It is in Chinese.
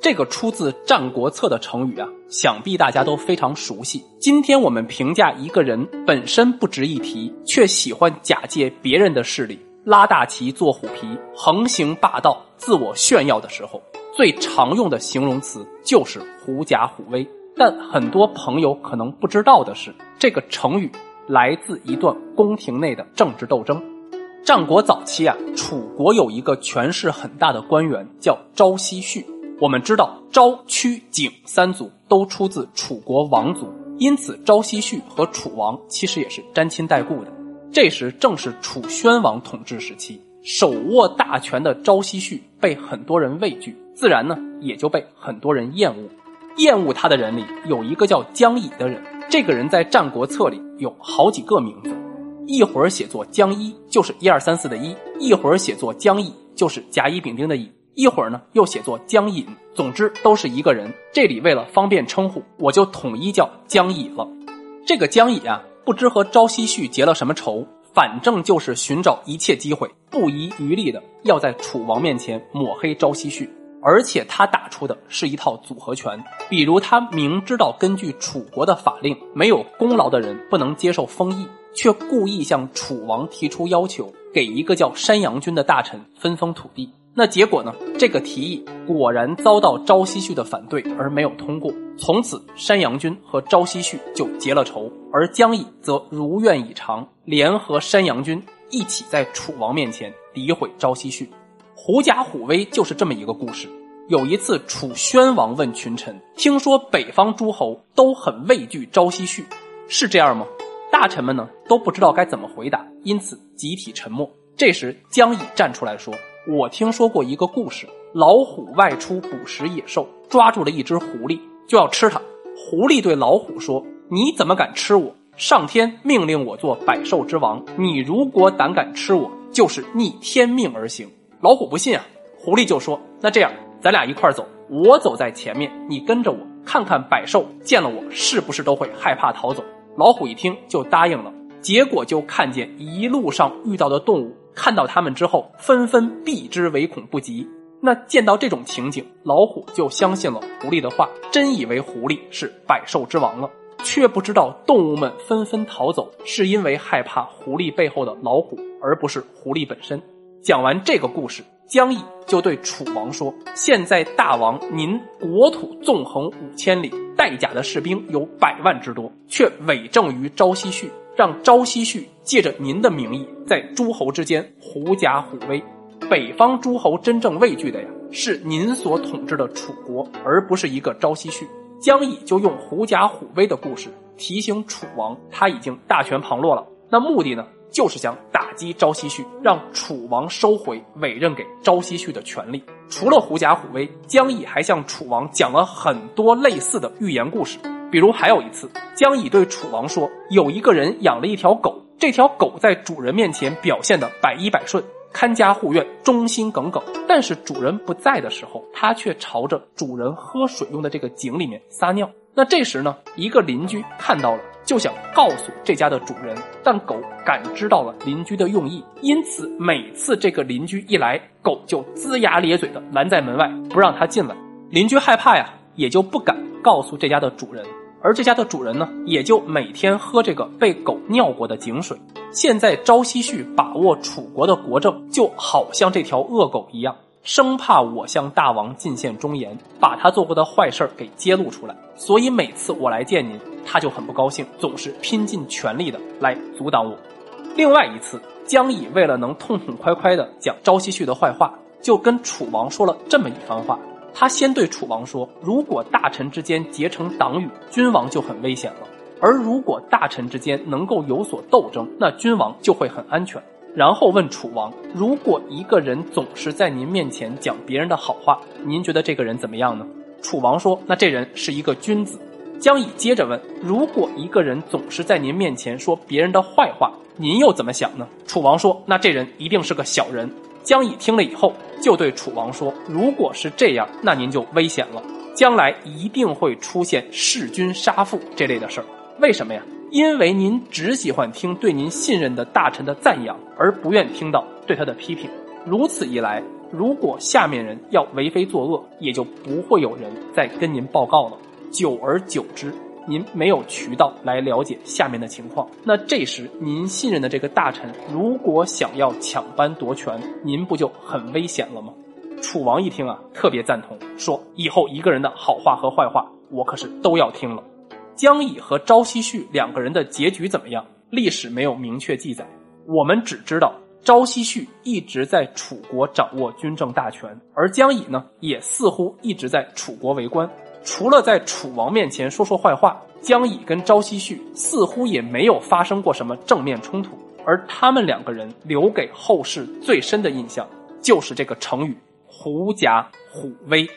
这个出自《战国策》的成语啊，想必大家都非常熟悉。今天我们评价一个人本身不值一提，却喜欢假借别人的势力，拉大旗做虎皮，横行霸道，自我炫耀的时候，最常用的形容词就是“狐假虎威”。但很多朋友可能不知道的是，这个成语来自一段宫廷内的政治斗争。战国早期啊，楚国有一个权势很大的官员叫朝夕旭。我们知道昭、屈、景三族都出自楚国王族，因此昭奚旭和楚王其实也是沾亲带故的。这时正是楚宣王统治时期，手握大权的昭奚旭被很多人畏惧，自然呢也就被很多人厌恶。厌恶他的人里有一个叫姜乙的人，这个人在《战国策》里有好几个名字，一会儿写作姜一，就是一二三四的一；一会儿写作姜乙，就是甲乙丙丁的乙。一会儿呢，又写作江隐，总之都是一个人。这里为了方便称呼，我就统一叫江乙了。这个江乙啊，不知和朝夕旭结了什么仇，反正就是寻找一切机会，不遗余力的要在楚王面前抹黑朝夕旭。而且他打出的是一套组合拳，比如他明知道根据楚国的法令，没有功劳的人不能接受封邑，却故意向楚王提出要求，给一个叫山阳君的大臣分封土地。那结果呢？这个提议果然遭到朝夕旭的反对，而没有通过。从此，山阳君和朝夕旭就结了仇，而姜乙则如愿以偿，联合山阳君一起在楚王面前诋毁朝夕旭。狐假虎威就是这么一个故事。有一次，楚宣王问群臣：“听说北方诸侯都很畏惧朝夕旭，是这样吗？”大臣们呢都不知道该怎么回答，因此集体沉默。这时，姜乙站出来说。我听说过一个故事：老虎外出捕食野兽，抓住了一只狐狸，就要吃它。狐狸对老虎说：“你怎么敢吃我？上天命令我做百兽之王，你如果胆敢吃我，就是逆天命而行。”老虎不信啊，狐狸就说：“那这样，咱俩一块走，我走在前面，你跟着我，看看百兽见了我是不是都会害怕逃走。”老虎一听就答应了，结果就看见一路上遇到的动物。看到他们之后，纷纷避之唯恐不及。那见到这种情景，老虎就相信了狐狸的话，真以为狐狸是百兽之王了，却不知道动物们纷纷逃走，是因为害怕狐狸背后的老虎，而不是狐狸本身。讲完这个故事，姜乙就对楚王说：“现在大王您国土纵横五千里，带甲的士兵有百万之多，却委政于朝夕序。”让朝夕旭借着您的名义，在诸侯之间狐假虎威。北方诸侯真正畏惧的呀，是您所统治的楚国，而不是一个朝夕旭。姜乙就用狐假虎威的故事提醒楚王，他已经大权旁落了。那目的呢，就是想打击朝夕旭，让楚王收回委任给朝夕旭的权利。除了狐假虎威，姜乙还向楚王讲了很多类似的寓言故事。比如还有一次，姜乙对楚王说：“有一个人养了一条狗，这条狗在主人面前表现的百依百顺，看家护院，忠心耿耿。但是主人不在的时候，它却朝着主人喝水用的这个井里面撒尿。那这时呢，一个邻居看到了，就想告诉这家的主人，但狗感知到了邻居的用意，因此每次这个邻居一来，狗就龇牙咧嘴的拦在门外，不让他进来。邻居害怕呀，也就不敢告诉这家的主人。”而这家的主人呢，也就每天喝这个被狗尿过的井水。现在朝夕旭把握楚国的国政，就好像这条恶狗一样，生怕我向大王进献忠言，把他做过的坏事给揭露出来。所以每次我来见您，他就很不高兴，总是拼尽全力的来阻挡我。另外一次，姜乙为了能痛痛快快的讲朝夕旭的坏话，就跟楚王说了这么一番话。他先对楚王说：“如果大臣之间结成党羽，君王就很危险了；而如果大臣之间能够有所斗争，那君王就会很安全。”然后问楚王：“如果一个人总是在您面前讲别人的好话，您觉得这个人怎么样呢？”楚王说：“那这人是一个君子。”江乙接着问：“如果一个人总是在您面前说别人的坏话，您又怎么想呢？”楚王说：“那这人一定是个小人。”江乙听了以后，就对楚王说：“如果是这样，那您就危险了，将来一定会出现弑君杀父这类的事儿。为什么呀？因为您只喜欢听对您信任的大臣的赞扬，而不愿听到对他的批评。如此一来，如果下面人要为非作恶，也就不会有人再跟您报告了。久而久之。”您没有渠道来了解下面的情况，那这时您信任的这个大臣如果想要抢班夺权，您不就很危险了吗？楚王一听啊，特别赞同，说以后一个人的好话和坏话，我可是都要听了。江乙和朝夕旭两个人的结局怎么样？历史没有明确记载，我们只知道朝夕旭一直在楚国掌握军政大权，而江乙呢，也似乎一直在楚国为官。除了在楚王面前说说坏话，江乙跟朝夕旭似乎也没有发生过什么正面冲突。而他们两个人留给后世最深的印象，就是这个成语“狐假虎威”。